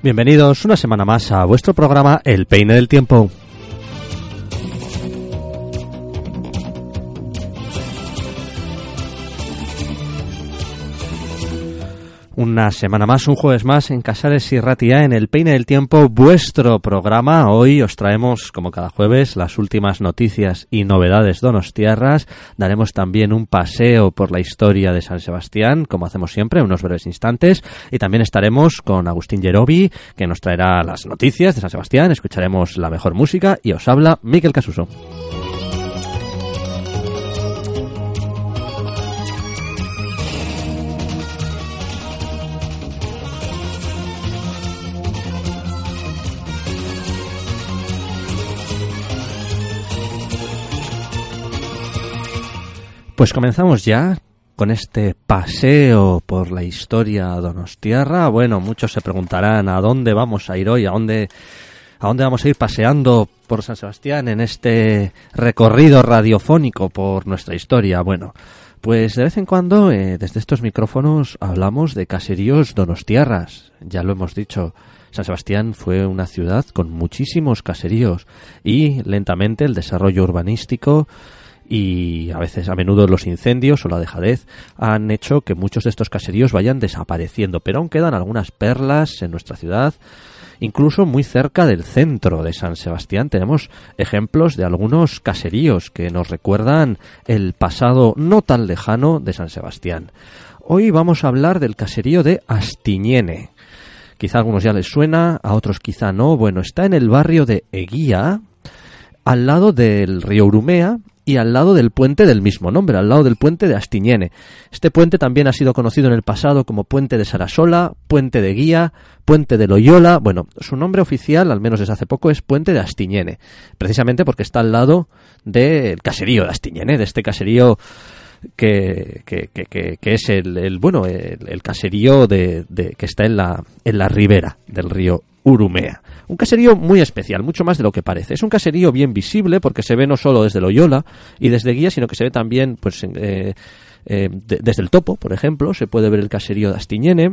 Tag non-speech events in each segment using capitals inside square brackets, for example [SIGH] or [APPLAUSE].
Bienvenidos una semana más a vuestro programa El Peine del Tiempo. Una semana más, un jueves más en Casares y Ratia en el Peine del Tiempo, vuestro programa. Hoy os traemos, como cada jueves, las últimas noticias y novedades donostiarras. Daremos también un paseo por la historia de San Sebastián, como hacemos siempre, unos breves instantes. Y también estaremos con Agustín Yerobi, que nos traerá las noticias de San Sebastián. Escucharemos la mejor música y os habla Miquel Casuso. Pues comenzamos ya con este paseo por la historia donostiarra. Bueno, muchos se preguntarán a dónde vamos a ir hoy, a dónde, a dónde vamos a ir paseando por San Sebastián en este recorrido radiofónico por nuestra historia. Bueno, pues de vez en cuando eh, desde estos micrófonos hablamos de caseríos donostiarras. Ya lo hemos dicho. San Sebastián fue una ciudad con muchísimos caseríos y lentamente el desarrollo urbanístico y a veces a menudo los incendios o la dejadez han hecho que muchos de estos caseríos vayan desapareciendo, pero aún quedan algunas perlas en nuestra ciudad. Incluso muy cerca del centro de San Sebastián tenemos ejemplos de algunos caseríos que nos recuerdan el pasado no tan lejano de San Sebastián. Hoy vamos a hablar del caserío de Astiñene. Quizá a algunos ya les suena, a otros quizá no. Bueno, está en el barrio de Eguía, al lado del río Urumea y al lado del puente del mismo nombre, al lado del puente de Astiñene. Este puente también ha sido conocido en el pasado como puente de Sarasola, puente de Guía, puente de Loyola. Bueno, su nombre oficial, al menos desde hace poco, es puente de Astiñene, precisamente porque está al lado del caserío de Astiñene, de este caserío que, que, que, que es el, bueno el, caserío de, de, que está en la, en la ribera del río Urumea. Un caserío muy especial, mucho más de lo que parece. Es un caserío bien visible porque se ve no solo desde Loyola y desde Guía, sino que se ve también pues eh, eh, de, desde el Topo, por ejemplo, se puede ver el caserío de Astiñene.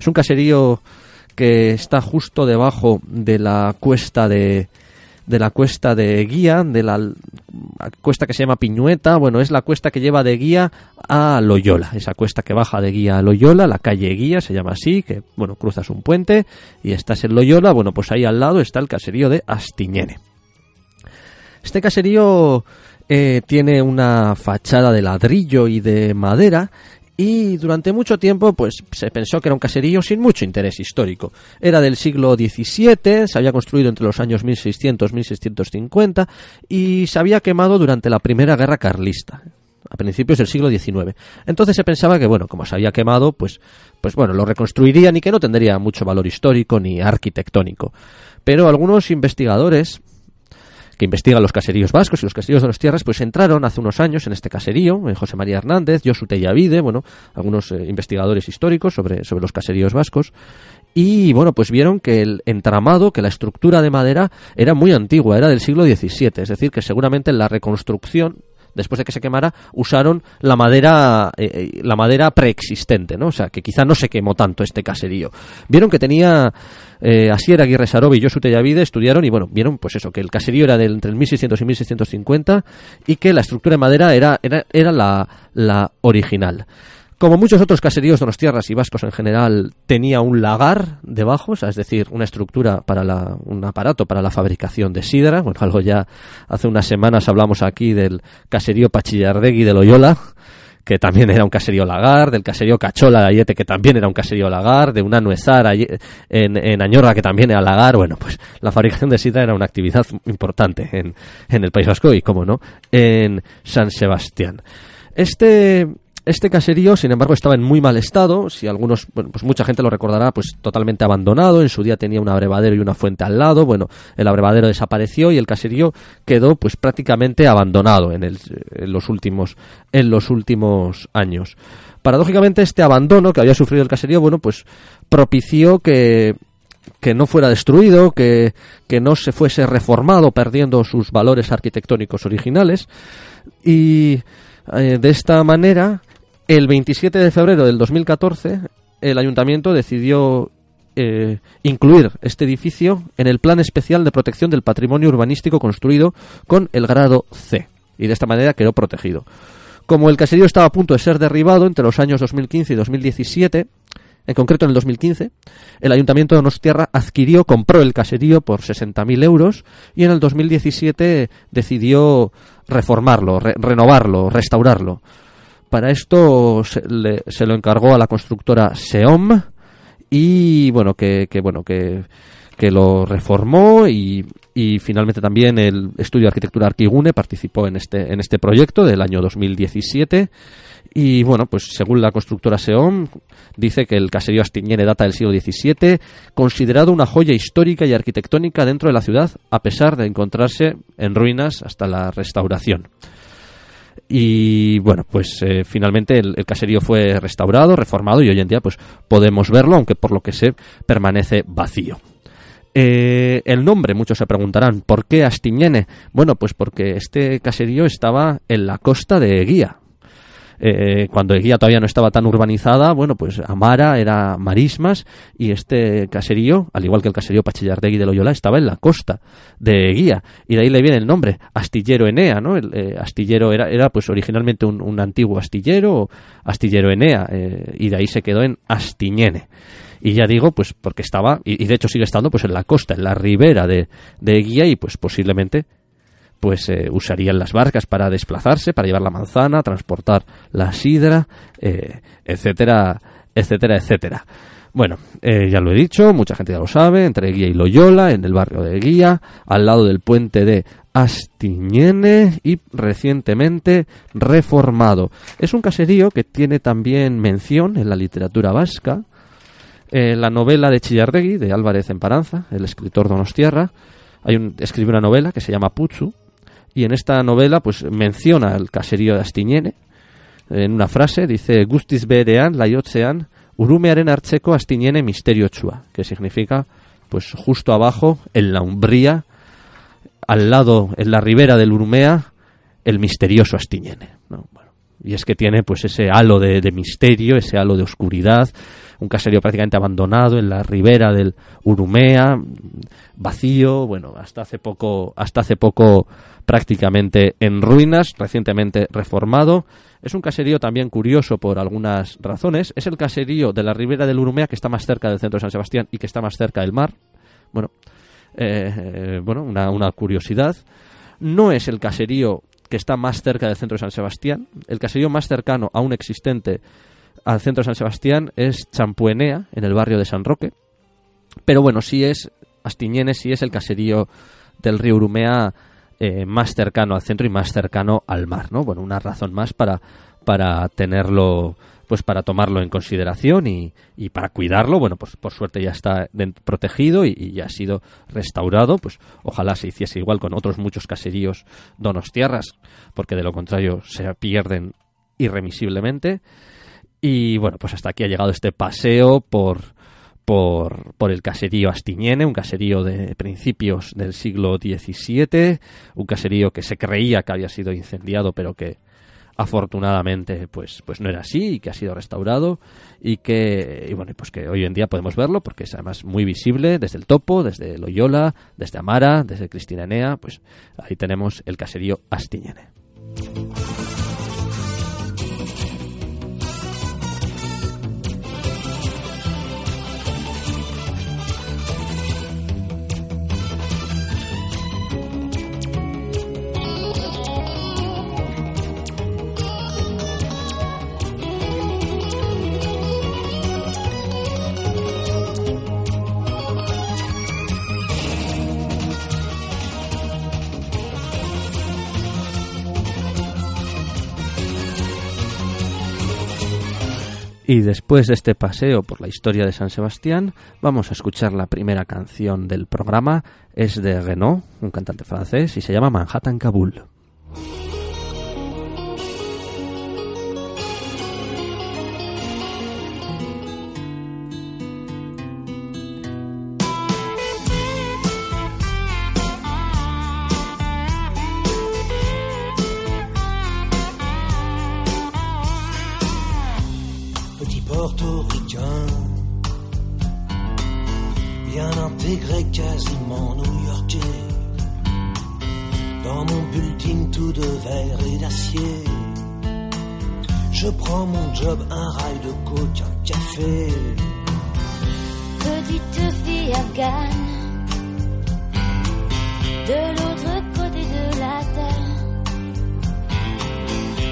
Es un caserío que está justo debajo de la cuesta de, de la cuesta de Guía, de la cuesta que se llama Piñueta, bueno, es la cuesta que lleva de Guía a Loyola, esa cuesta que baja de Guía a Loyola, la calle Guía se llama así, que bueno, cruzas un puente y estás en Loyola, bueno, pues ahí al lado está el caserío de Astiñene. Este caserío eh, tiene una fachada de ladrillo y de madera y durante mucho tiempo pues se pensó que era un caserío sin mucho interés histórico. Era del siglo XVII, se había construido entre los años 1600-1650 y se había quemado durante la Primera Guerra Carlista a principios del siglo XIX. Entonces se pensaba que, bueno, como se había quemado, pues, pues bueno, lo reconstruirían y que no tendría mucho valor histórico ni arquitectónico. Pero algunos investigadores que investiga los caseríos vascos y los caseríos de las tierras, pues entraron hace unos años en este caserío, en José María Hernández, Josu Tellavide, bueno, algunos eh, investigadores históricos sobre, sobre los caseríos vascos, y bueno, pues vieron que el entramado, que la estructura de madera era muy antigua, era del siglo XVII, es decir, que seguramente en la reconstrucción después de que se quemara, usaron la madera, eh, eh, la madera preexistente, ¿no? O sea, que quizá no se quemó tanto este caserío. Vieron que tenía eh, Asier Aguirre Sarobi y Josu Tellavide estudiaron y bueno, vieron pues eso, que el caserío era del, entre el 1600 y 1650 y que la estructura de madera era, era, era la, la original. Como muchos otros caseríos de los tierras y vascos en general, tenía un lagar debajo, es decir, una estructura para la, un aparato para la fabricación de sidra. Bueno, [LAUGHS] algo ya hace unas semanas hablamos aquí del caserío Pachillardegui de Loyola, que también era un caserío lagar, del caserío Cachola de Ayete, que también era un caserío lagar, de una nuezar en, en Añorra, que también era lagar. Bueno, pues la fabricación de sidra era una actividad importante en, en el País Vasco y, como no, en San Sebastián. Este, este caserío, sin embargo, estaba en muy mal estado. Si algunos, pues mucha gente lo recordará, pues totalmente abandonado. En su día tenía un abrevadero y una fuente al lado. Bueno, el abrevadero desapareció y el caserío quedó, pues prácticamente abandonado en, en los últimos, en los últimos años. Paradójicamente, este abandono que había sufrido el caserío, bueno, pues propició que que no fuera destruido, que, que no se fuese reformado perdiendo sus valores arquitectónicos originales y eh, de esta manera el 27 de febrero del 2014, el ayuntamiento decidió eh, incluir este edificio en el Plan Especial de Protección del Patrimonio Urbanístico construido con el grado C, y de esta manera quedó protegido. Como el caserío estaba a punto de ser derribado entre los años 2015 y 2017, en concreto en el 2015, el Ayuntamiento de Donostierra adquirió, compró el caserío por 60.000 euros y en el 2017 decidió reformarlo, renovarlo, restaurarlo. Para esto se, lo encargó a la constructora Seom y bueno que, bueno que, lo reformó y, y, finalmente también el estudio de arquitectura Arquigune participó en este en este proyecto del año 2017 y bueno, pues según la constructora Seom, dice que el caserío Astiñene data del siglo XVII, considerado una joya histórica y arquitectónica dentro de la ciudad, a pesar de encontrarse en ruinas hasta la restauración. Y bueno, pues eh, finalmente el, caserío fue restaurado, reformado y hoy en día pues podemos verlo, aunque por lo que sé permanece vacío. Eh, el nombre, muchos se preguntarán, ¿por qué Astiñene? Bueno, pues porque este caserío estaba en la costa de Guía, eh, cuando Eguía todavía no estaba tan urbanizada, bueno, pues Amara era marismas y este caserío, al igual que el caserío Pachillardegui de Loyola, estaba en la costa de Eguía y de ahí le viene el nombre, Astillero Enea, ¿no? El eh, astillero era, era pues originalmente un, antiguo astillero, Astillero Enea, eh, y de ahí se quedó en Astiñene. Y ya digo, pues porque estaba, y, de hecho sigue estando, pues en la costa, en la ribera de, de Eguía y pues posiblemente pues eh, usarían las barcas para desplazarse, para llevar la manzana, transportar la sidra, eh, etcétera, etcétera, etcétera. Bueno, eh, ya lo he dicho, mucha gente ya lo sabe, entre Guía y Loyola, en el barrio de Guía, al lado del puente de Astiñene y recientemente reformado. Es un caserío que tiene también mención en la literatura vasca. la novela de Chillardegui, de Álvarez Emparanza, el escritor donostiarra, hay un, escribió una novela que se llama Puchu, y en esta novela pues menciona el caserío de Astiñene. En una frase dice gustis berean layotzean urumearen archeko Astiñene misterio chua que significa pues justo abajo en la umbría al lado en la ribera del Urumea el misterioso Astiñene y es que tiene pues ese halo de, de misterio ese halo de oscuridad un caserío prácticamente abandonado en la ribera del Urumea, vacío, bueno, hasta hace poco, hasta hace poco prácticamente en ruinas, recientemente reformado. Es un caserío también curioso por algunas razones. Es el caserío de la ribera del Urumea que está más cerca del centro de San Sebastián y que está más cerca del mar. Bueno, eh, bueno una, una curiosidad. No es el caserío que está más cerca del centro de San Sebastián. El caserío más cercano aún existente al centro de San Sebastián es Champuenea, en el barrio de San Roque. Pero bueno, sí es Astiñene, sí es el caserío del río Urumea eh, más cercano al centro y más cercano al mar, ¿no? Bueno, una razón más para, para tenerlo, pues para tomarlo en consideración y, y para cuidarlo. Bueno, pues por suerte ya está protegido y, y, ya ha sido restaurado. Pues ojalá se hiciese igual con otros muchos caseríos donostiarras, porque de lo contrario se pierden irremisiblemente. Y bueno, pues hasta aquí ha llegado este paseo por, por, por, el caserío Astiñene, un caserío de principios del siglo XVII, un caserío que se creía que había sido incendiado, pero que afortunadamente pues, pues no era así y que ha sido restaurado y que y bueno pues que hoy en día podemos verlo porque es además muy visible desde el Topo, desde Loyola, desde Amara, desde Cristina Enea, pues ahí tenemos el caserío Astiñene. Y después de este paseo por la historia de San Sebastián, vamos a escuchar la primera canción del programa. Es de Renault, un cantante francés, y se llama Manhattan Kabul. Mon job, un rail de coke, un café. Petite fille afghane, de l'autre côté de la terre.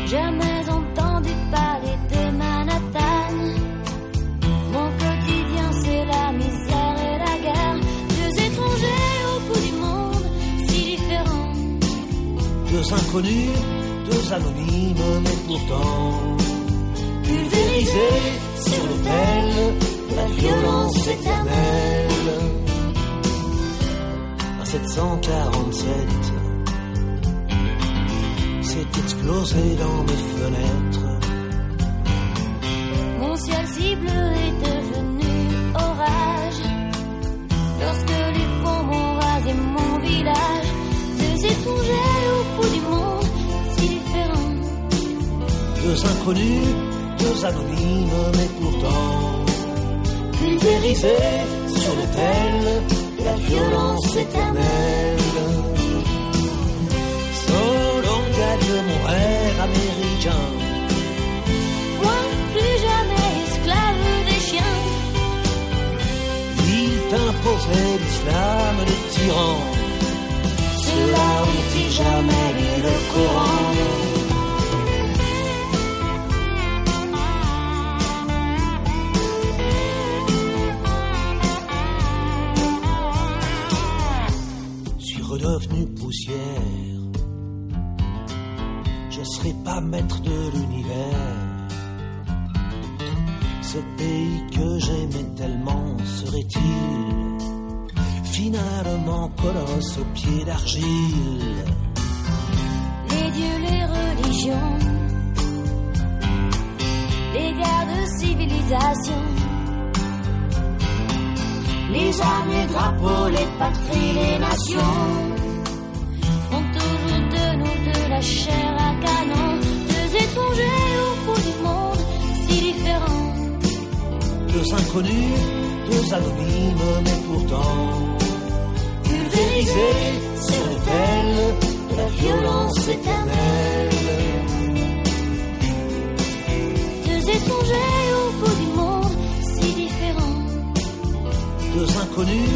Jamais entendu parler de Manhattan. Mon quotidien, c'est la misère et la guerre. Deux étrangers au bout du monde, si différents. Deux inconnus, deux anonymes, mais pourtant pulvérisés sur l'autel de la violence éternelle. À 747, c'est explosé dans mes fenêtres. Mon ciel si bleu est devenu orage Lorsque les bombes ont rasé mon village Deux étrangers au bout du monde si différents Deux inconnus, deux anonymes, mais pourtant pulvérisés sur l'autel de la violence éternelle. Solo gagne mon rêve américain. Moi plus jamais esclave des chiens Il t'imposait l'islam des tyrans. Ceux-là ont-ils jamais lu le Coran redevenu poussière. Je serai pas maître de l'univers. Ce pays que j'aimais tellement serait-il finalement colosse aux pieds d'argile? Les dieux, les religions Les guerres de civilisation Les armes, les drapeaux, les patries, les nations Font toujours de nous de la chair à canon Deux étrangers au bout du monde si différents Deux inconnus, deux anonymes, mais pourtant pulvérisés sur l'autel de la violence éternelle. Deux étrangers Deux inconnus,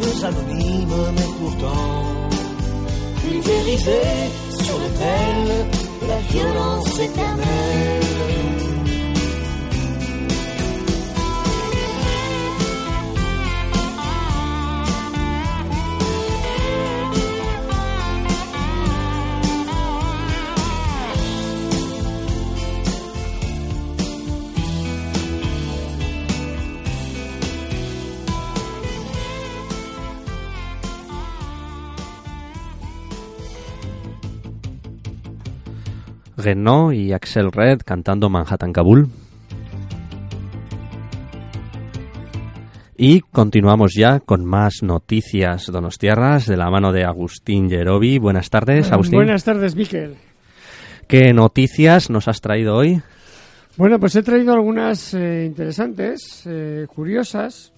deux anonymes, mais pourtant pulvérisés sur l'autel de la violence éternelle. Renault y Axel Red cantando Manhattan Kabul. Y continuamos ya con más noticias donostiarras de la mano de Agustín Yerobi. Buenas tardes, Agustín. Buenas tardes, Miquel. ¿Qué noticias nos has traído hoy? Bueno, pues he traído algunas eh, interesantes, eh, curiosas,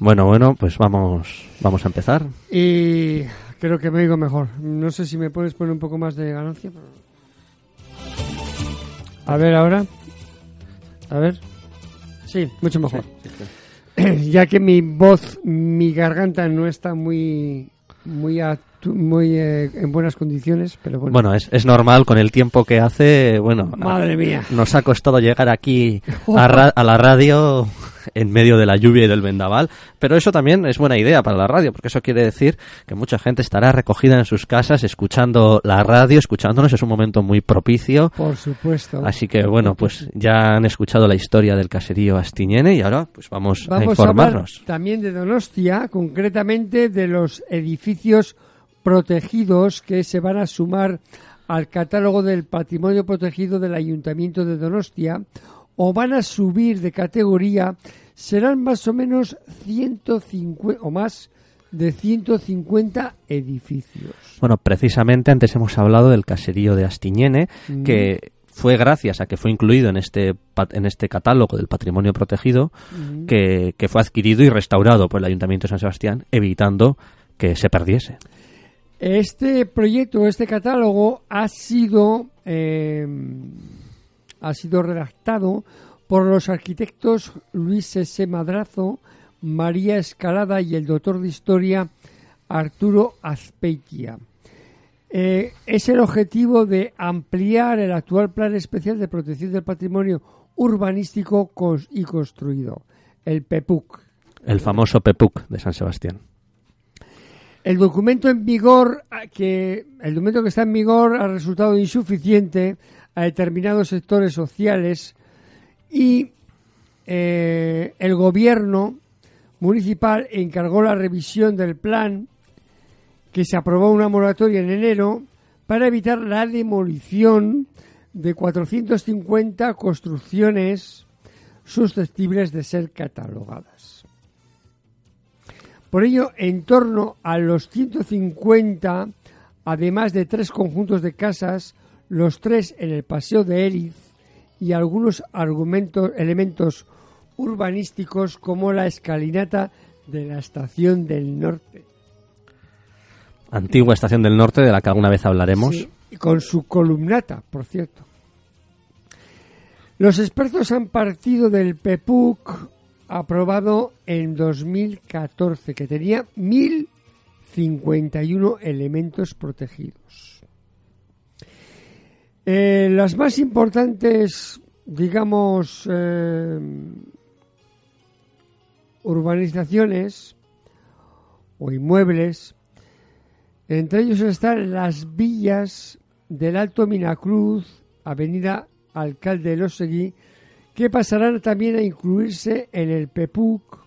Bueno, bueno, pues vamos, vamos a empezar. y creo que me oigo mejor. No sé si me puedes poner un poco más de ganancia. A ver ahora. A ver. Sí, mucho mejor. [CLEARS THROAT] ya que mi voz, mi garganta no está muy muy actu- muy eh, en buenas condiciones, pero bueno. Bueno, es, es normal con el tiempo que hace. Bueno, Madre mía. nos ha costado llegar aquí [LAUGHS] a, ra- a la radio en medio de la lluvia y del vendaval, pero eso también es buena idea para la radio, porque eso quiere decir que mucha gente estará recogida en sus casas escuchando la radio, escuchándonos, es un momento muy propicio. Por supuesto. Así que bueno, pues ya han escuchado la historia del caserío Astiñene y ahora pues vamos, a Vamos a informarnos. hablar también de Donostia, concretamente de los edificios protegidos que se van a sumar al catálogo del patrimonio protegido del Ayuntamiento de Donostia o van a subir de categoría, serán más o menos 150 o más de 150 edificios. Bueno, precisamente antes hemos hablado del caserío de Astiñene, Mm. que fue gracias a que fue incluido en este, en este catálogo del patrimonio protegido, Mm. que, que fue adquirido y restaurado por el Ayuntamiento de San Sebastián, evitando que se perdiese. Este proyecto, este catálogo ha sido eh, ha sido redactado por los arquitectos Luis S. Madrazo, María Escalada y el doctor de historia Arturo Azpeitia. Eh, es el objetivo de ampliar el actual Plan Especial de Protección del Patrimonio Urbanístico y Construido, el PEPUC. El famoso PEPUC de San Sebastián. El documento en vigor, ah, que el documento que está en vigor ha resultado insuficiente a determinados sectores sociales y eh, el gobierno municipal encargó la revisión del plan que se aprobó una moratoria en enero para evitar la demolición de 450 construcciones susceptibles de ser catalogadas. Por ello, en torno a los 150, además de tres conjuntos de casas, los tres en el Paseo de Eriz y algunos argumentos, elementos urbanísticos como la escalinata de la Estación del Norte. Antigua estación del norte de la que alguna vez hablaremos. Sí, y con su columnata, por cierto. Los expertos han partido del PEPUC aprobado en 2014, que tenía 1.051 elementos protegidos. Eh, las más importantes, digamos, eh, urbanizaciones o inmuebles entre ellos están las villas del Alto Minacruz, Avenida Alcalde de que pasarán también a incluirse en el PEPUC.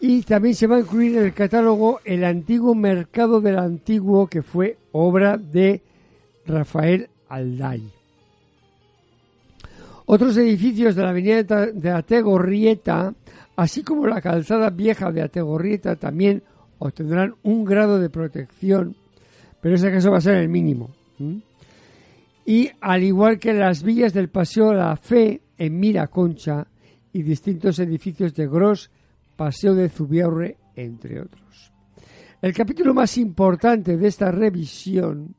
Y también se va a incluir en el catálogo el antiguo Mercado del Antiguo, que fue obra de Rafael Alday. Otros edificios de la avenida de Ategorrieta, así como la calzada vieja de Ategorrieta, también obtendrán un grado de protección, pero ese caso va a ser el mínimo. Y al igual que las villas del Paseo La Fe en Miraconcha y distintos edificios de Gros, Paseo de Zubiaurre, entre otros. El capítulo más importante de esta revisión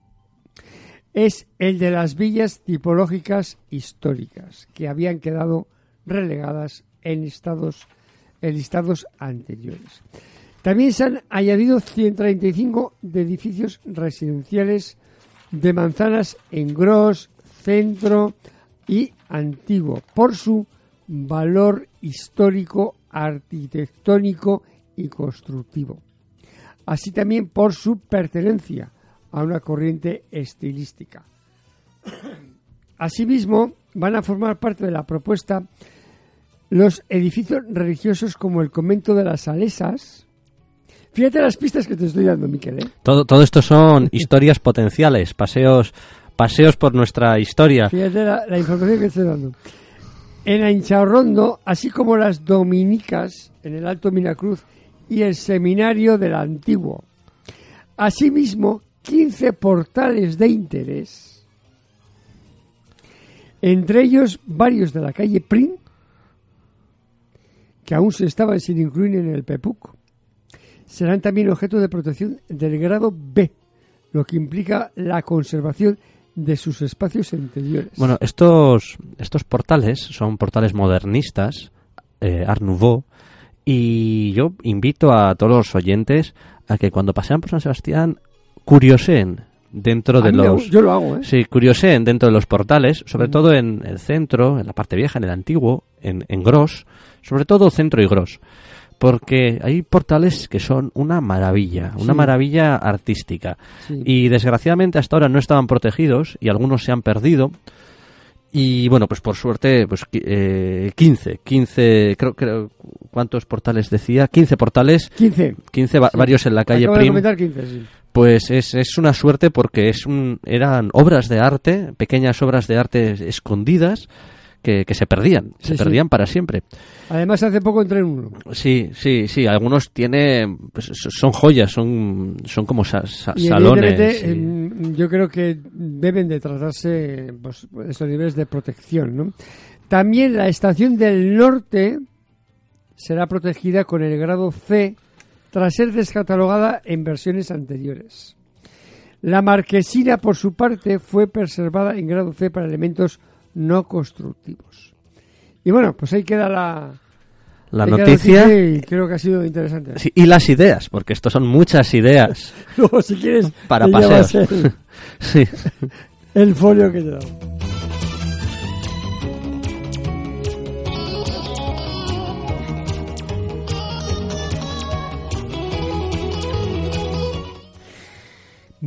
es el de las villas tipológicas históricas, que habían quedado relegadas en estados, en listados anteriores. También se han añadido 135 de edificios residenciales de manzanas en Gros, Centro y Antiguo, por su valor histórico, arquitectónico y constructivo, así también por su pertenencia a una corriente estilística. Asimismo, van a formar parte de la propuesta los edificios religiosos como el convento de las Salesas. Fíjate las pistas que te estoy dando, Miquel. ¿eh? Todo, todo esto son [LAUGHS] historias potenciales, paseos, paseos por nuestra historia. Fíjate la, la información que te estoy dando. En Anchaorrondo, así como las dominicas en el Alto Minacruz y el seminario del Antiguo. Asimismo, 15 portales de interés, entre ellos varios de la calle Prim, que aún se estaban sin incluir en el PEPUC, serán también objeto de protección del grado B, lo que implica la conservación de sus espacios interiores. Bueno, estos, estos portales son portales modernistas, eh, Art Nouveau, y yo invito a todos los oyentes a que cuando pasean por San Sebastián curioseen dentro A de los... yo lo hago, ¿eh? Sí, curioseen dentro de los portales, sobre todo en el centro, en la parte vieja, en el antiguo, en, en Gros, sobre todo centro y Gros. Porque hay portales que son una maravilla, una Sí. maravilla artística. Sí. Y desgraciadamente hasta ahora no estaban protegidos y algunos se han perdido. Y bueno, pues por suerte, pues eh, 15, 15, creo, creo, ¿cuántos portales decía? 15 portales, 15. 15 va- Sí. varios en la calle Acabo de Prim. comentar 15, sí. Pues es, es una suerte porque es un, eran obras de arte, pequeñas obras de arte escondidas que, que se perdían, Sí, se sí. perdían para siempre. Además, hace poco entré en uno. Sí, sí, sí, algunos tienen, pues, son joyas, son, son como sa- sa- Y salones. y- yo creo que deben de tratarse pues, esos niveles de protección. ¿no? También la estación del norte será protegida con el grado C tras ser descatalogada en versiones anteriores. La marquesina, por su parte, fue preservada en grado C para elementos no constructivos. Y bueno, pues ahí queda la, la noticia y creo que ha sido interesante. sí, y las ideas, porque estos son muchas ideas [LAUGHS] Luego, si quieres, para paseos. el- [LAUGHS] sí. el folio que te he dado.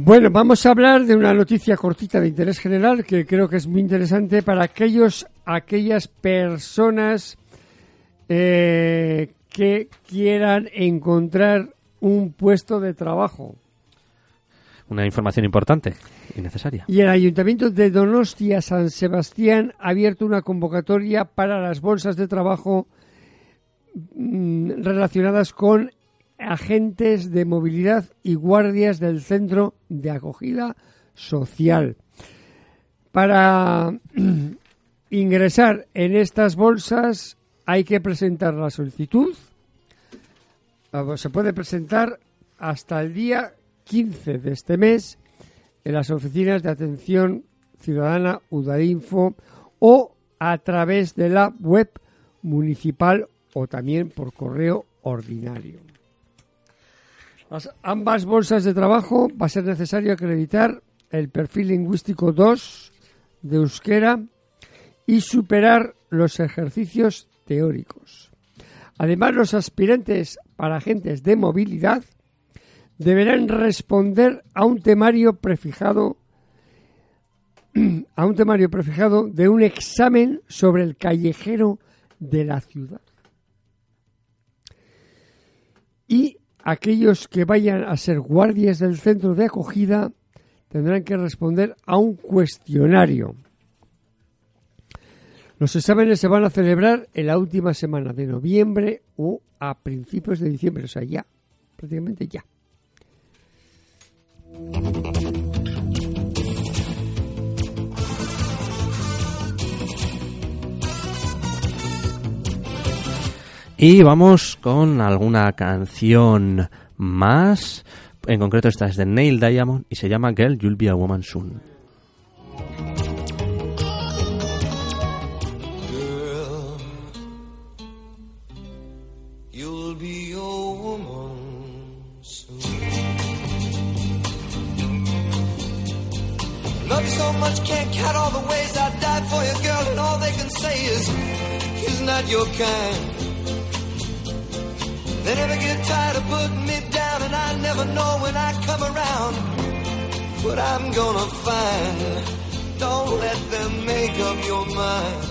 Bueno, vamos a hablar de una noticia cortita de interés general que creo que es muy interesante para aquellos, aquellas personas eh, que quieran encontrar un puesto de trabajo. Una información importante y necesaria. Y el Ayuntamiento de Donostia San Sebastián ha abierto una convocatoria para las bolsas de trabajo mm, relacionadas con agentes de movilidad y guardias del centro de acogida social. Para [CLEARS THROAT] ingresar en estas bolsas hay que presentar la solicitud. Se puede presentar hasta el día 15 de este mes en las oficinas de atención ciudadana Udainfo o a través de la web municipal o también por correo ordinario. Ambas bolsas de trabajo va a ser necesario acreditar el perfil lingüístico 2 de euskera y superar los ejercicios teóricos. Además, los aspirantes para agentes de movilidad deberán responder a un temario prefijado [CLEARS THROAT] a un temario prefijado de un examen sobre el callejero de la ciudad. Y aquellos que vayan a ser guardias del centro de acogida tendrán que responder a un cuestionario. Los exámenes se van a celebrar en la última semana de noviembre o a principios de diciembre, o sea, ya, prácticamente ya. Y vamos con alguna canción más. En concreto esta es de Neil Diamond y se llama Girl, You'll Be a Woman Soon. Girl, you'll be a woman soon. Love you so much, can't count all the ways I died for you, girl, and all they can say is he's not your kind. They never get tired of putting me down, and I never know when I come around what I'm gonna find. Don't let them make up your mind.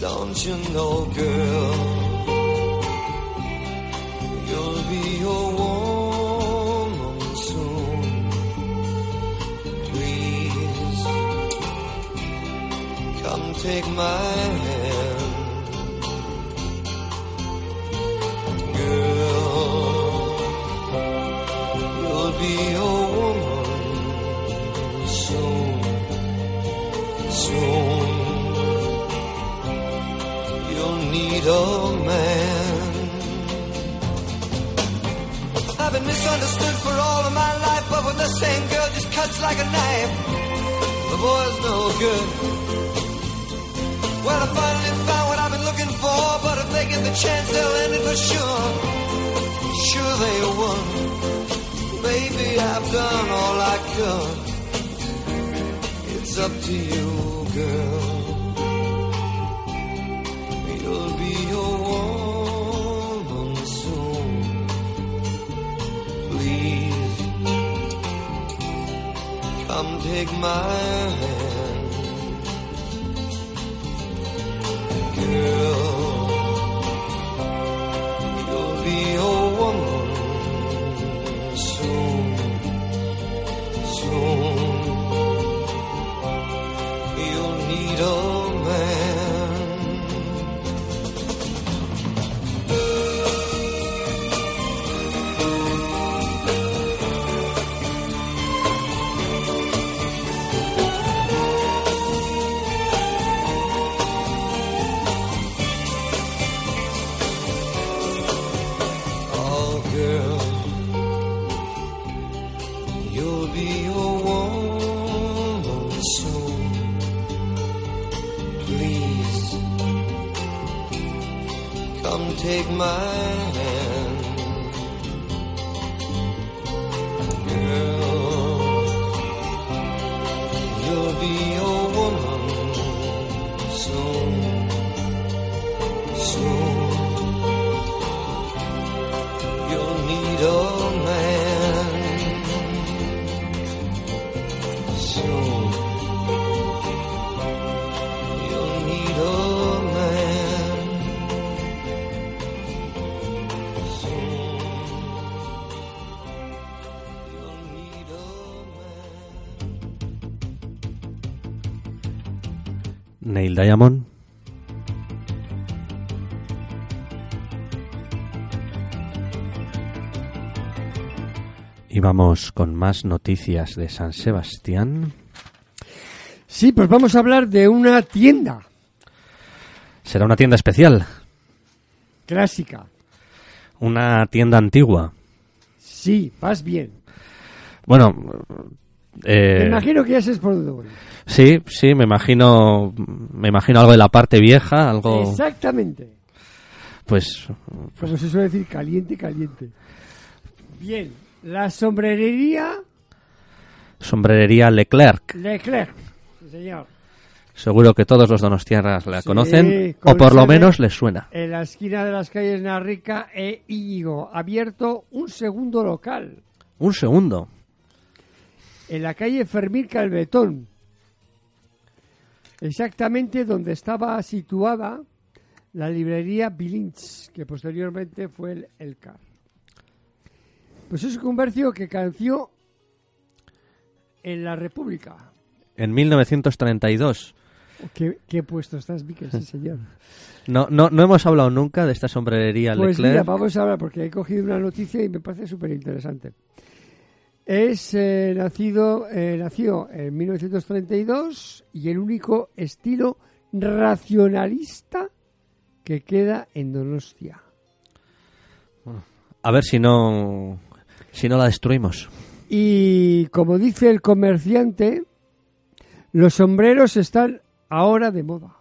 Don't you know, girl, you'll be a woman soon. Please, come take my hand. You'll need a man. I've been misunderstood for all of my life, but when the same girl just cuts like a knife, the boy's no good. Well, I finally found what I've been looking for, but if they get the chance, they'll end it for sure. Sure they won. Baby, I've done all I could. It's up to you, girl. Take my hand, Neil Diamond. Y vamos con más noticias de San Sebastián. Sí, pues vamos a hablar de una tienda Será una tienda especial, clásica. una tienda antigua. Sí, vas bien. Bueno, Me eh, imagino que ya sabes por dónde voy. sí, sí, me imagino, me imagino algo de la parte vieja, algo, Exactamente. pues, Como se suele decir, caliente, caliente. Bien, la sombrerería sombrerería Leclerc. Leclerc. Sí, señor. Seguro que todos los donostiarras la Sí, conocen, con o por lo menos les suena. En la esquina de las calles Narrica e Íñigo, abierto un segundo local. Un segundo. En la calle Fermín Calvetón. Exactamente donde estaba situada la librería Bilinch, que posteriormente fue el, el CAR. Pues es un comercio que canció en la República. En 1932. ¿Qué, qué puesto estás, Miquel? Sí, señor. [LAUGHS] No, no, no hemos hablado nunca de esta sombrerería Pues Leclerc. mira, vamos a hablar porque he cogido una noticia y me parece súper interesante. Es eh, nacido, eh, nació en 1932 y el único estilo racionalista que queda en Donostia. A ver si no, si no la destruimos. Y como dice el comerciante, los sombreros están ahora de moda.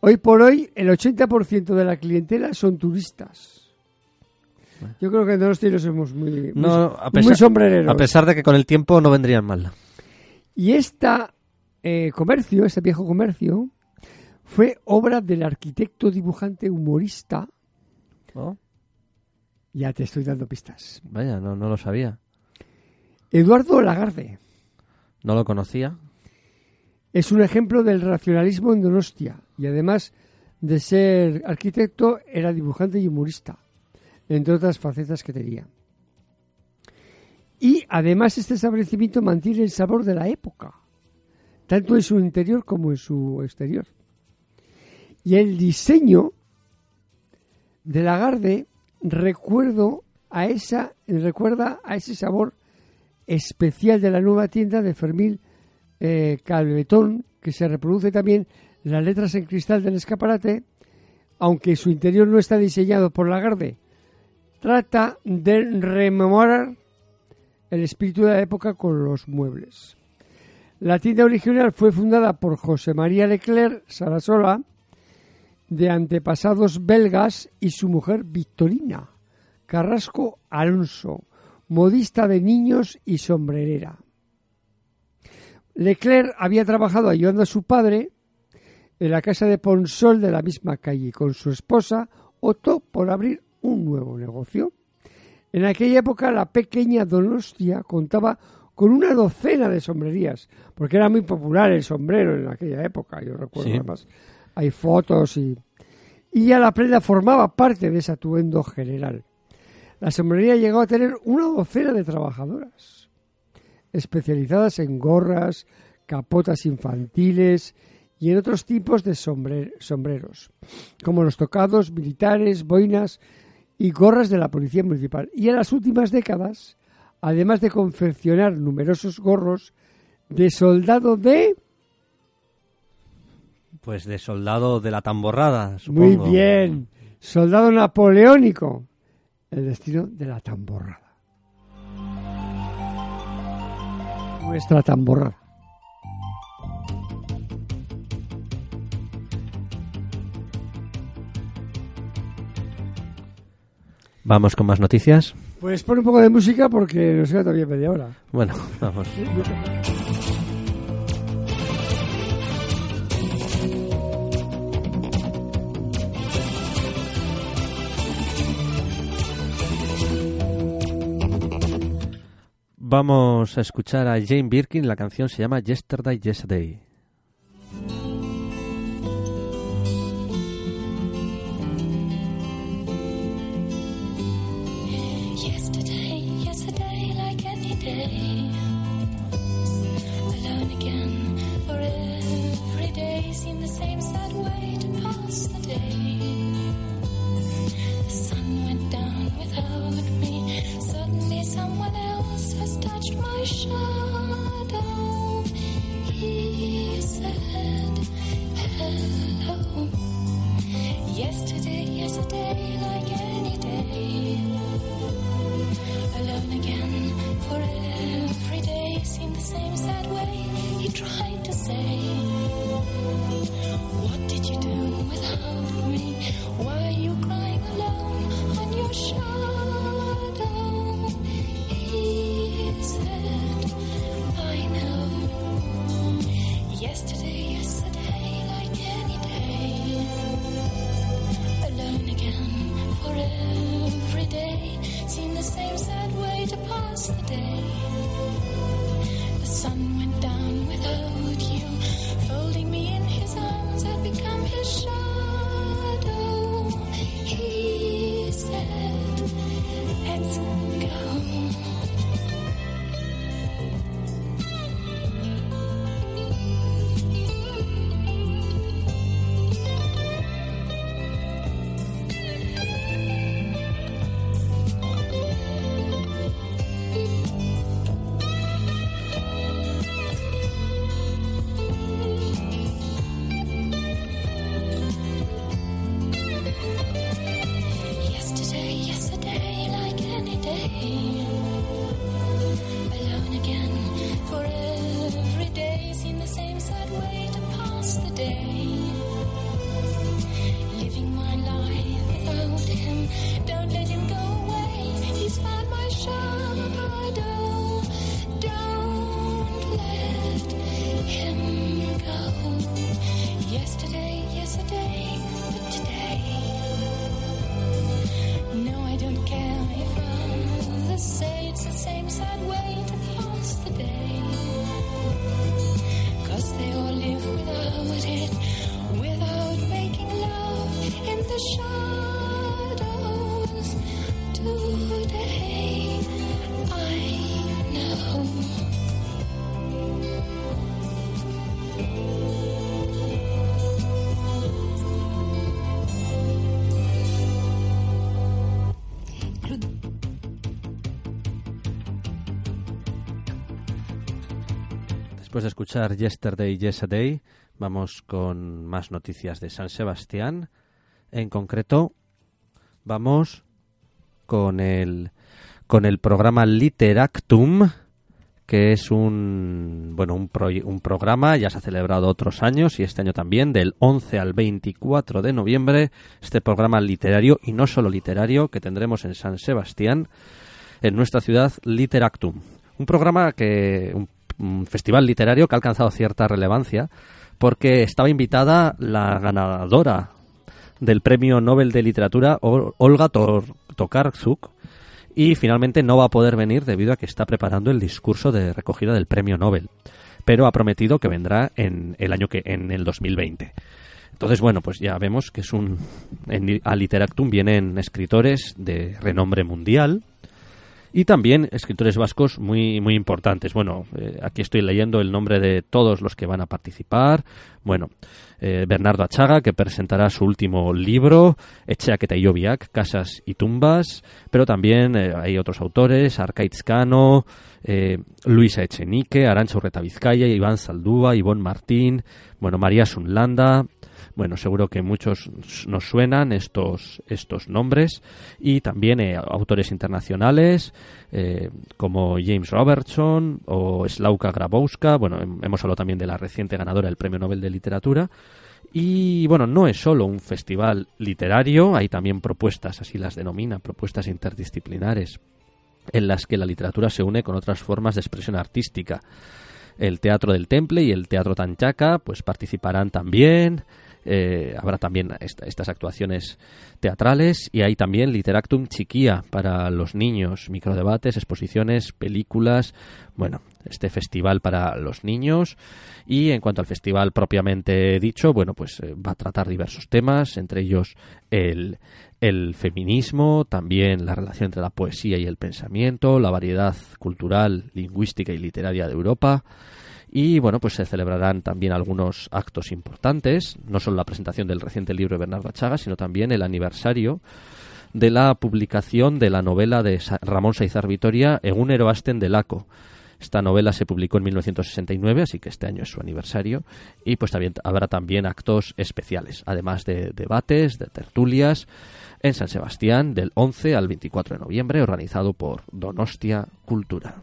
Hoy por hoy, el 80% de la clientela son turistas. Yo creo que en Donostia no somos muy, No, a muy pesar, sombrereros. a pesar de que con el tiempo no vendrían mal. Y este comercio, este viejo comercio, fue obra del arquitecto, dibujante, humorista. Ya te estoy dando pistas. Vaya, no, no lo sabía. Eduardo Lagarde. No lo conocía. Es un ejemplo del racionalismo en Donostia y además de ser arquitecto era dibujante y humorista, entre otras facetas que tenía. Y además este establecimiento mantiene el sabor de la época, tanto en su interior como en su exterior. Y el diseño de Lagarde recuerda a ese sabor especial de la nueva tienda de Fermín eh, Calvetón, que se reproduce también las letras en cristal del escaparate, aunque su interior no está diseñado por Lagarde. Trata de rememorar el espíritu de la época con los muebles. La tienda original fue fundada por José María Leclerc Sarasola, de antepasados belgas, y su mujer Victorina Carrasco Alonso, modista de niños y sombrerera. Leclerc había trabajado ayudando a su padre en la casa de Ponsol de la misma calle. Con su esposa optó por abrir un nuevo negocio. En aquella época la pequeña Donostia contaba con una docena de sombrerías, porque era muy popular el sombrero en aquella época, yo recuerdo Sí. además, hay fotos y... Y ya la prenda formaba parte de ese atuendo general. La sombrería llegó a tener una docena de trabajadoras, especializadas en gorras, capotas infantiles y en otros tipos de sombre- sombreros, como los tocados militares, boinas y gorras de la Policía Municipal. Y en las últimas décadas, además de confeccionar numerosos gorros de soldado de... Pues de soldado de la tamborrada, Muy supongo. bien, soldado napoleónico, el destino de la tamborrada. Nuestra tamborrada. Vamos con más noticias. Pues pon un poco de música porque nos queda todavía media hora. Bueno, vamos. Vamos a escuchar a Jane Birkin, la canción se llama Yesterday, Yesterday. Yesterday, Why are you crying alone on your shadow? Después de escuchar Yesterday, Yesterday, vamos con más noticias de San Sebastián. En concreto, vamos con el con el programa Literactum, que es un bueno un, proye- un programa ya se ha celebrado otros años y este año también del 11 al 24 de noviembre este programa literario y no solo literario que tendremos en San Sebastián en nuestra ciudad Literactum. Un programa que, un, un festival literario que ha alcanzado cierta relevancia porque estaba invitada la ganadora del Premio Nobel de Literatura, Ol- Olga Tor- Tokarczuk, y finalmente no va a poder venir debido a que está preparando el discurso de recogida del Premio Nobel, pero ha prometido que vendrá en el año que en el 2020. Entonces, bueno, pues ya vemos que es un en, a Literactum vienen escritores de renombre mundial y también escritores vascos muy muy importantes. Bueno, eh, aquí estoy leyendo el nombre de todos los que van a participar. Bueno, eh, Bernardo Achaga, que presentará su último libro, Etxeak eta Iobiak, Casas y Tumbas, pero también eh, hay otros autores, Arkaitz Cano, eh, Luisa Echenique, Arancha Urreta Vizcaya, Iván Saldúa, Ivón Martín, bueno, María Sunlanda, bueno, seguro que muchos nos suenan estos, estos nombres y también eh, autores internacionales eh, como James Robertson o Slauka Grabowska. Bueno, hem- hemos hablado también de la reciente ganadora del Premio Nobel de Literatura. Y bueno, no es solo un festival literario, hay también propuestas, así las denomina, propuestas interdisciplinares, en las que la literatura se une con otras formas de expresión artística. El Teatro del Temple y el Teatro Tanchaca pues participarán también. Eh, habrá también esta- estas actuaciones teatrales y hay también Literactum Chiquía para los niños, microdebates, exposiciones, películas, bueno, este festival para los niños y en cuanto al festival propiamente dicho, bueno, pues eh, va a tratar diversos temas, entre ellos el, el feminismo, también la relación entre la poesía y el pensamiento, la variedad cultural, lingüística y literaria de Europa. Y bueno, pues se celebrarán también algunos actos importantes, no solo la presentación del reciente libro de Bernardo Achaga, sino también el aniversario de la publicación de la novela de Ramón Saizar Vitoria, Egunero Asten de Laco. Esta novela se publicó en 1969, así que este año es su aniversario. Y pues también habrá también actos especiales, además de debates, de tertulias, en San Sebastián del 11 al 24 de noviembre, organizado por Donostia Cultura.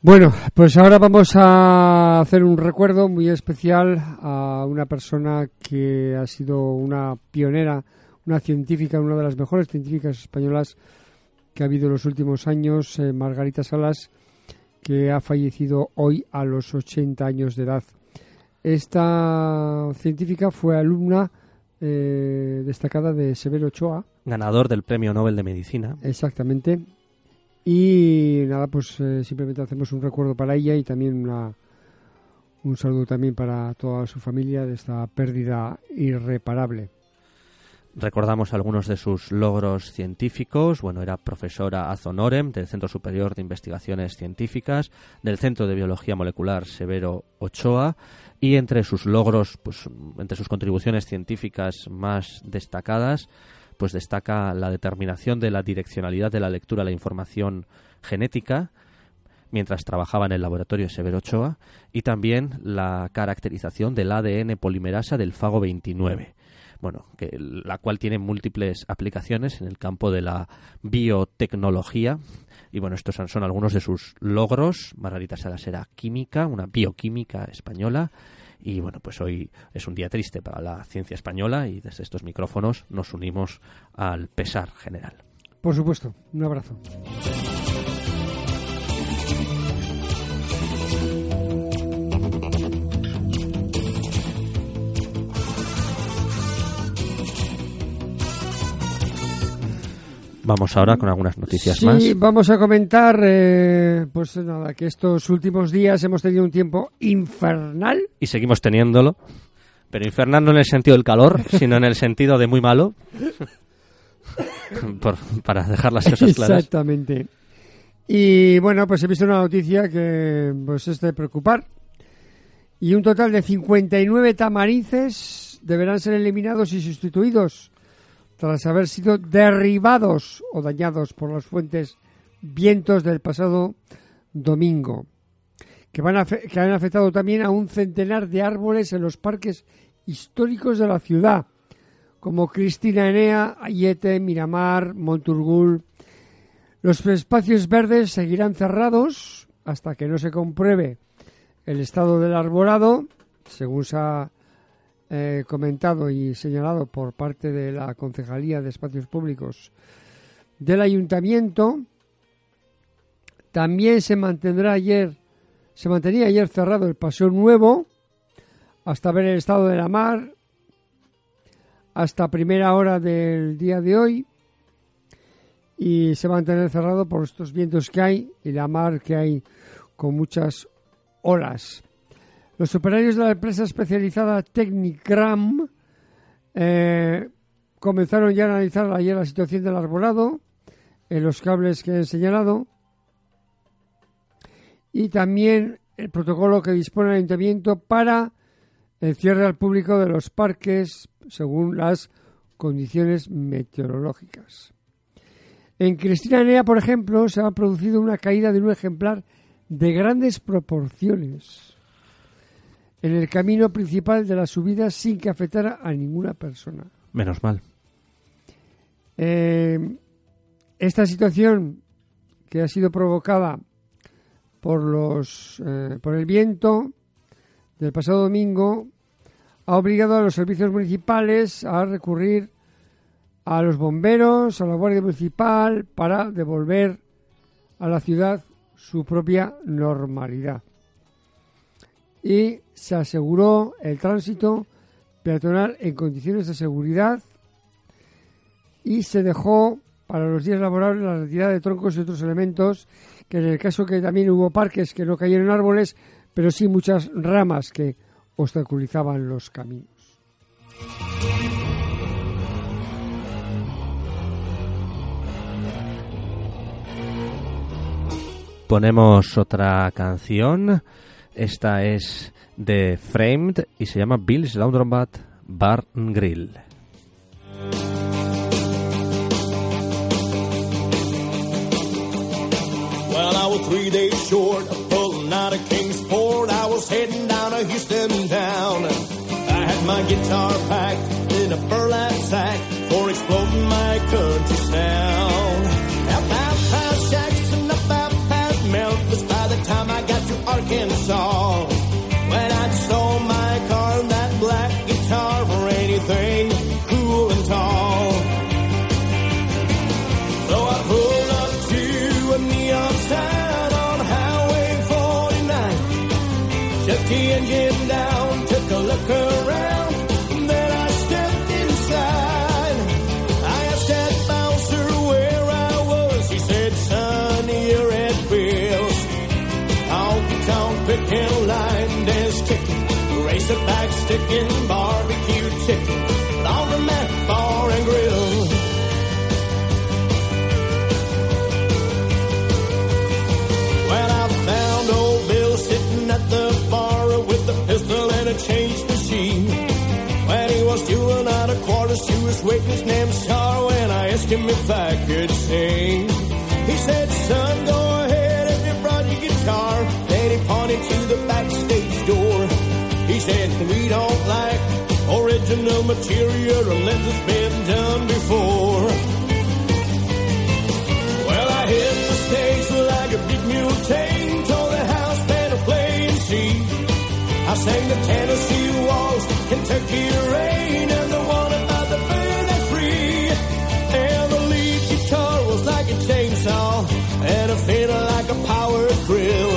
Bueno, pues ahora vamos a hacer un recuerdo muy especial a una persona que ha sido una pionera, una científica, una de las mejores científicas españolas que ha habido en los últimos años, eh, Margarita Salas, que ha fallecido hoy a los 80 años de edad. Esta científica fue alumna eh, destacada de Severo Ochoa, Ganador del Premio Nobel de Medicina. Exactamente. Y nada, pues eh, simplemente hacemos un recuerdo para ella y también una, un saludo también para toda su familia de esta pérdida irreparable. Recordamos algunos de sus logros científicos. Bueno, era profesora ad honorem del Centro Superior de Investigaciones Científicas, del Centro de Biología Molecular Severo Ochoa, y entre sus logros, pues entre sus contribuciones científicas más destacadas, pues destaca la determinación de la direccionalidad de la lectura a la información genética, mientras trabajaba en el laboratorio Severo Ochoa, y también la caracterización del ADN polimerasa del fago 29 bueno, que, la cual tiene múltiples aplicaciones en el campo de la biotecnología. Y bueno, estos son algunos de sus logros. Margarita Salas era química, una bioquímica española. Y bueno, pues hoy es un día triste para la ciencia española y desde estos micrófonos nos unimos al pesar general. Por supuesto, un abrazo. Vamos ahora con algunas noticias sí, más. vamos a comentar, eh, pues nada, que estos últimos días hemos tenido un tiempo infernal. Y seguimos teniéndolo. Pero infernal no en el sentido del calor, [LAUGHS] sino en el sentido de muy malo. Por- para dejar las cosas claras. Exactamente. Y bueno, pues he visto una noticia que pues es de preocupar. Y un total de 59 tamarinces deberán ser eliminados y sustituidos tras haber sido derribados o dañados por los fuentes vientos del pasado domingo, que, van a que han afectado también a un centenar de árboles en los parques históricos de la ciudad, como Cristina Enea, Ayete, Miramar, Monturgul. Los espacios verdes seguirán cerrados hasta que no se compruebe el estado del arbolado, según se ha eh, comentado y señalado por parte de la Concejalía de Espacios Públicos del Ayuntamiento. También se mantendrá ayer, se mantenía ayer cerrado el Paseo Nuevo hasta ver el estado de la mar, hasta primera hora del día de hoy y se va a mantener cerrado por estos vientos que hay y la mar que hay con muchas olas. Los operarios de la empresa especializada Technigram eh, comenzaron ya a analizar ayer la situación del arbolado en los cables que he señalado y también el protocolo que dispone el ayuntamiento para el cierre al público de los parques según las condiciones meteorológicas. En Cristina por ejemplo, se ha producido una caída de un ejemplar de grandes proporciones en el camino principal de la subida sin que afectara a ninguna persona. Menos mal. Eh, esta situación que ha sido provocada por los eh, por el viento del pasado domingo ha obligado a los servicios municipales a recurrir a los bomberos, a la Guardia Municipal para devolver a la ciudad su propia normalidad. Y se aseguró el tránsito peatonal en condiciones de seguridad y se dejó para los días laborables la retirada de troncos y otros elementos, que en el caso que también hubo parques que no cayeron árboles, pero sí muchas ramas que obstaculizaban los caminos. Ponemos otra canción. Esta es de Framed y se llama Bill's Laundromat Bar and Grill. Well, I was three days short of pulling out of Kingsport. I was heading down to Houston town. I had my guitar packed in a burlap sack for exploding my country sound. Past Jackson, past Memphis. By the time I got to Arkansas, racerback sticking, barbecue chicken, laundromat bar and grill. Well, I found old Bill sitting at the bar with a pistol and a change machine. When he was doing out of quarters to his witness named Star, when I asked him if I could sing, he said, son, go ahead if you brought your guitar. Then he pointed to the door. Said, we don't like original material unless it's been done before. Well, I hit the stage like a big mutane, told the house band to play and see. I sang the Tennessee Waltz, Kentucky Rain, and the one about the bird that's free. And the lead guitar was like a chainsaw, and a fiddle like a power drill.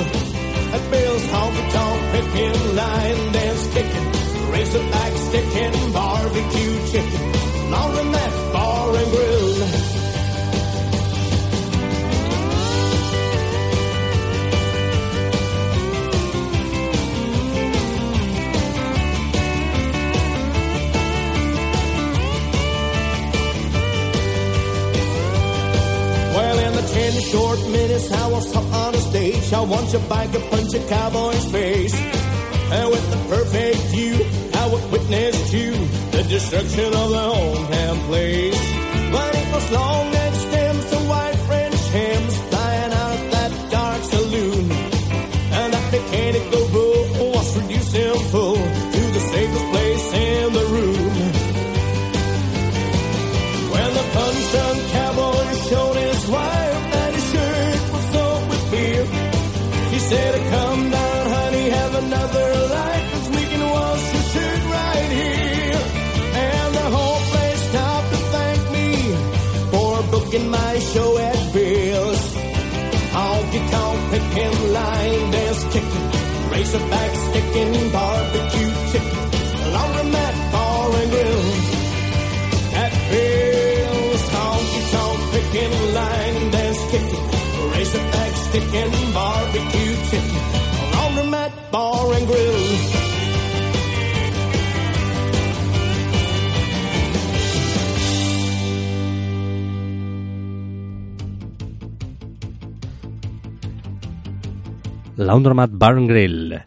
At Bill's honky tonk picking, line dance kicking, razorback sticking, barbecue chicken, laundromat bar and grill. Ten short minutes I was up on the stage, I want you back a punch a cowboy's face. And with the perfect view, I would witness to the destruction of the hometown place. But it was long Laundromat Barn Grill.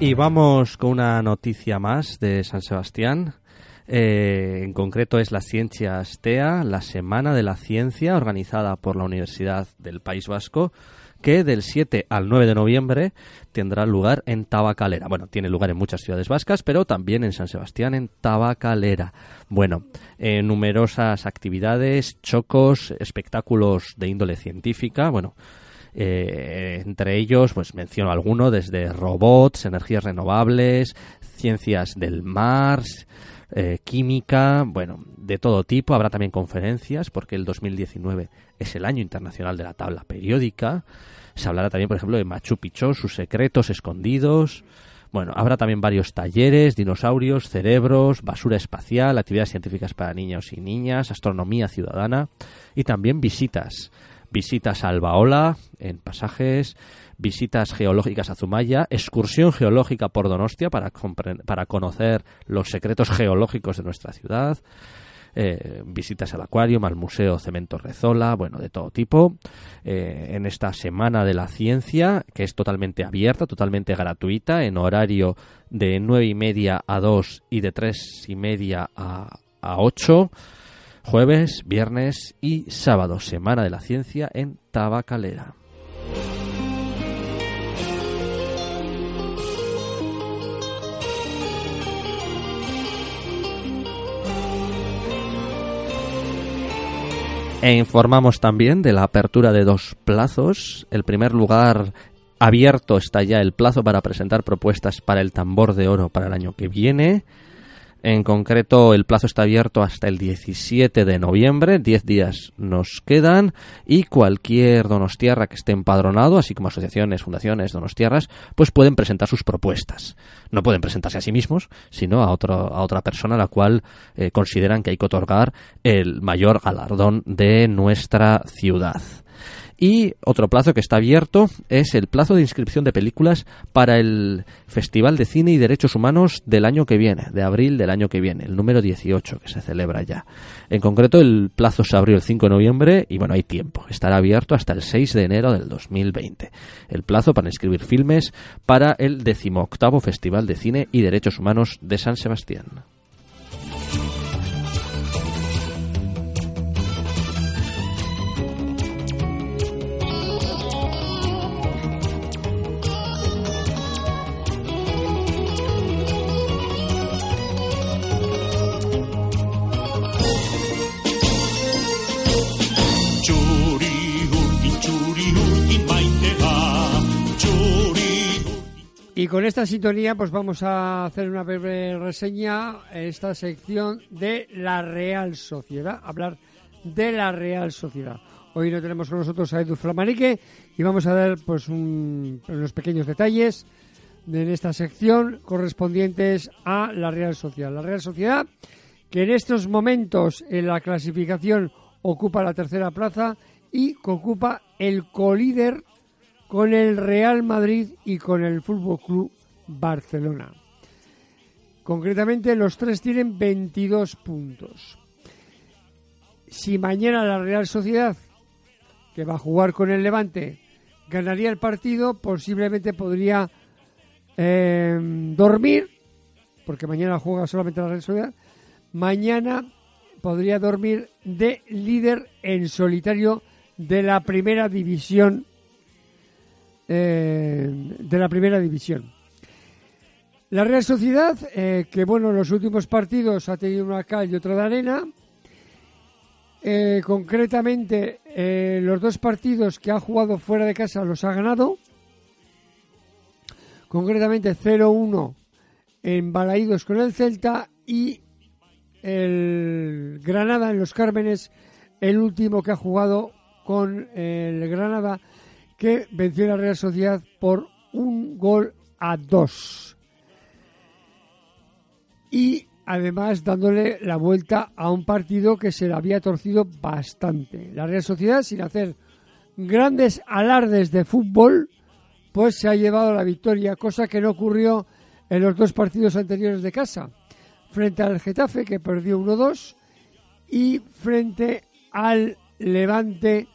Y vamos con una noticia más de San Sebastián. Eh, en concreto es la Ciencia Astea, la Semana de la Ciencia organizada por la Universidad del País Vasco, que del 7 al 9 de noviembre tendrá lugar en Tabacalera. Bueno, tiene lugar en muchas ciudades vascas, pero también en San Sebastián, en Tabacalera. Bueno, eh, numerosas actividades, chocos, espectáculos de índole científica, bueno, eh, entre ellos, pues menciono alguno, desde robots, energías renovables, ciencias del mar, eh, química, bueno, de todo tipo. Habrá también conferencias, porque el 2019 es el año internacional de la tabla periódica. Se hablará también, por ejemplo, de Machu Picchu, sus secretos escondidos. Bueno, habrá también varios talleres, dinosaurios, cerebros, basura espacial, actividades científicas para niños y niñas, astronomía ciudadana y también visitas. Visitas a Albaola en pasajes, visitas geológicas a Zumaya, excursión geológica por Donostia para, para conocer los secretos geológicos de nuestra ciudad, eh, visitas al acuario, al Museo Cemento Rezola, bueno, de todo tipo, eh, en esta Semana de la Ciencia, que es totalmente abierta, totalmente gratuita, en horario de nueve y media a 2 y de tres y media a, a 8, jueves, viernes y sábado, Semana de la Ciencia en Tabacalera. E informamos también de la apertura de dos plazos. El primer lugar abierto está ya el plazo para presentar propuestas para el tambor de oro para el año que viene. En concreto, el plazo está abierto hasta el 17 de noviembre, 10 días nos quedan y cualquier donostiarra que esté empadronado, así como asociaciones, fundaciones, donostiarras, pues pueden presentar sus propuestas. No pueden presentarse a sí mismos, sino a, otro, a otra persona a la cual eh, consideran que hay que otorgar el mayor galardón de nuestra ciudad. Y otro plazo que está abierto es el plazo de inscripción de películas para el Festival de Cine y Derechos Humanos del año que viene, de abril del año que viene, el número 18 que se celebra ya. En concreto, el plazo se abrió el 5 de noviembre y bueno, hay tiempo. Estará abierto hasta el 6 de enero del 2020. El plazo para inscribir filmes para el 18 Festival de Cine y Derechos Humanos de San Sebastián. Y con esta sintonía, pues vamos a hacer una breve reseña en esta sección de la Real Sociedad. Hablar de la Real Sociedad. Hoy no tenemos con nosotros a Edu Flamarique y vamos a dar pues un- unos pequeños detalles de- en esta sección correspondientes a la Real Sociedad. La Real Sociedad que en estos momentos en la clasificación ocupa la tercera plaza y que ocupa el colíder con el Real Madrid y con el Fútbol Club Barcelona. Concretamente, los tres tienen 22 puntos. Si mañana la Real Sociedad, que va a jugar con el Levante, ganaría el partido, posiblemente podría eh, dormir, porque mañana juega solamente la Real Sociedad. Mañana podría dormir de líder en solitario de la primera división eh, de la primera división. La Real Sociedad, eh, que bueno, en los últimos partidos ha tenido una cal y otra de arena. Eh, concretamente, los dos partidos que ha jugado fuera de casa los ha ganado. Concretamente 0-1 en Balaídos con el Celta y el Granada en los Cármenes, el último que ha jugado con el Granada, que venció la Real Sociedad por un gol a dos. Y además dándole la vuelta a un partido que se le había torcido bastante. La Real Sociedad, sin hacer grandes alardes de fútbol, pues se ha llevado la victoria, cosa que no ocurrió en los dos partidos anteriores de casa, frente al Getafe, que perdió 1-2, y frente al Levante,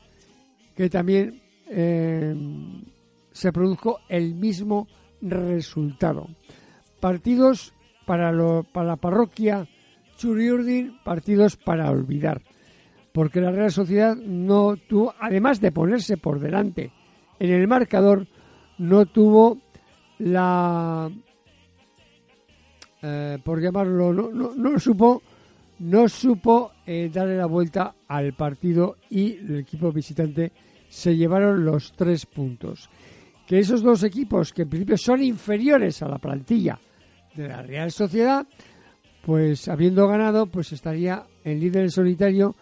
que también eh, se produjo el mismo resultado. Partidos para, lo, para la parroquia Churiurdin, partidos para olvidar. Porque la Real Sociedad no tuvo, además de ponerse por delante en el marcador, no tuvo la, eh, por llamarlo, no, no, no supo, no supo eh, darle la vuelta al partido y el equipo visitante se llevaron los tres puntos. Que esos dos equipos, que en principio son inferiores a la plantilla de la Real Sociedad, pues habiendo ganado, pues estaría en líder solitario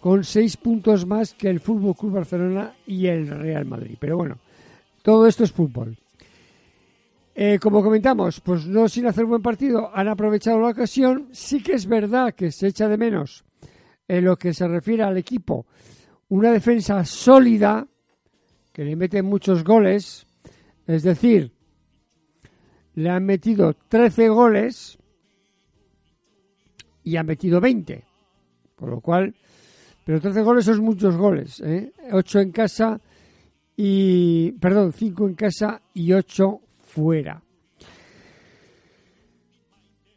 con seis puntos más que el Fútbol Club Barcelona y el Real Madrid. Pero bueno, todo esto es fútbol. Eh, como comentamos, pues no sin hacer buen partido, han aprovechado la ocasión. Sí que es verdad que se echa de menos en lo que se refiere al equipo una defensa sólida que le mete muchos goles, es decir, le han metido 13 goles y han metido 20, con lo cual, pero 13 goles son muchos goles, ¿eh? 8 en casa y, perdón, 5 en casa y 8 fuera.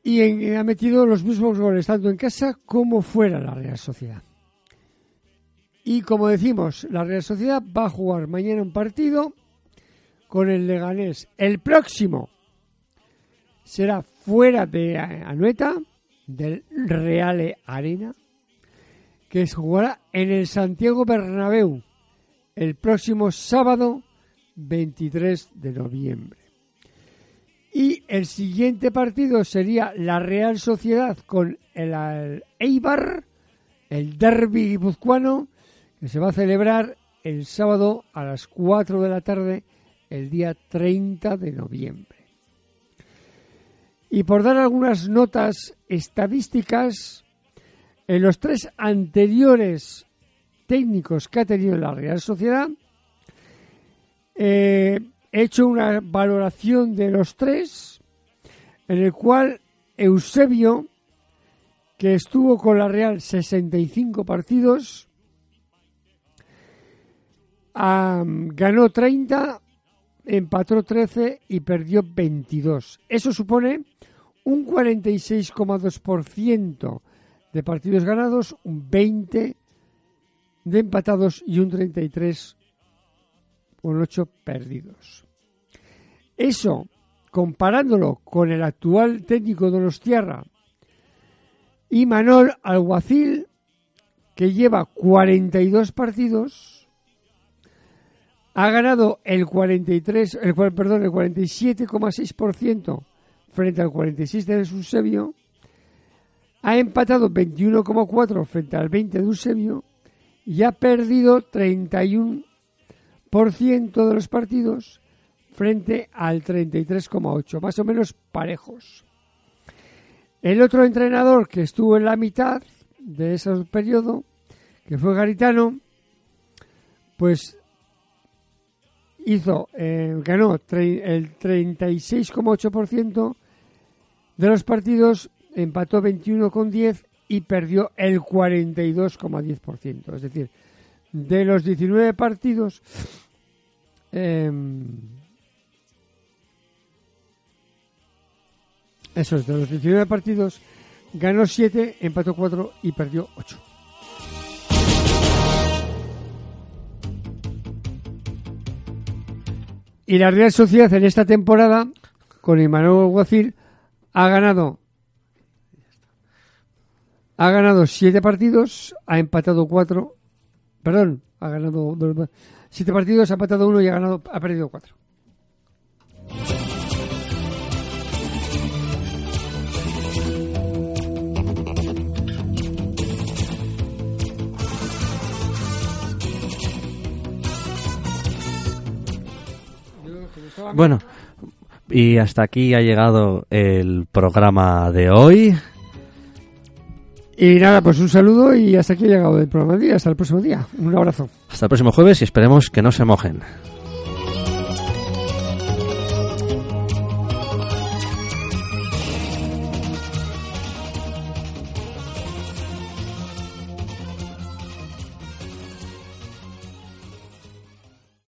Y ha metido los mismos goles tanto en casa como fuera la Real Sociedad. Y como decimos, la Real Sociedad va a jugar mañana un partido con el Leganés. El próximo será fuera de Anoeta, del Reale Arena, que se jugará en el Santiago Bernabéu el próximo sábado 23 de noviembre. Y el siguiente partido sería la Real Sociedad con el, el Eibar, el derby guipuzcoano, que se va a celebrar el sábado a las 4 de la tarde, el día 30 de noviembre. Y por dar algunas notas estadísticas, en los tres anteriores técnicos que ha tenido la Real Sociedad, eh, he hecho una valoración de los tres, en el cual Eusebio, que estuvo con la Real 65 partidos, am, ganó 30, empató 13 y perdió 22. Eso supone un 46,2% de partidos ganados, un 20 de empatados y un 33 con 8 perdidos. Eso, comparándolo con el actual técnico Donostiarra y Manol Alguacil, que lleva 42 partidos, ha ganado el 43, el, perdón, el 47,6% frente al 46 de Eusebio, ha empatado 21,4 frente al 20 de Eusebio y ha perdido 31% de los partidos frente al 33,8, más o menos parejos. El otro entrenador que estuvo en la mitad de ese periodo, que fue Garitano, pues hizo, eh, ganó el 36,8% de los partidos, empató 21,10 y perdió el 42,10%. Es decir, de los 19 partidos, em, eso es, de los 19 partidos, ganó 7, empató 4 y perdió 8. Y la Real Sociedad en esta temporada, con Emmanuel Guacil, ha ganado ha ganado siete partidos, ha empatado cuatro, perdón, ha ganado dos- siete partidos, ha empatado uno y ha ganado, ha perdido cuatro. Bueno, y hasta aquí ha llegado el programa de hoy. Y nada, pues un saludo y hasta aquí ha llegado el programa de día. Hasta el próximo día. Un abrazo. Hasta el próximo jueves y esperemos que no se mojen.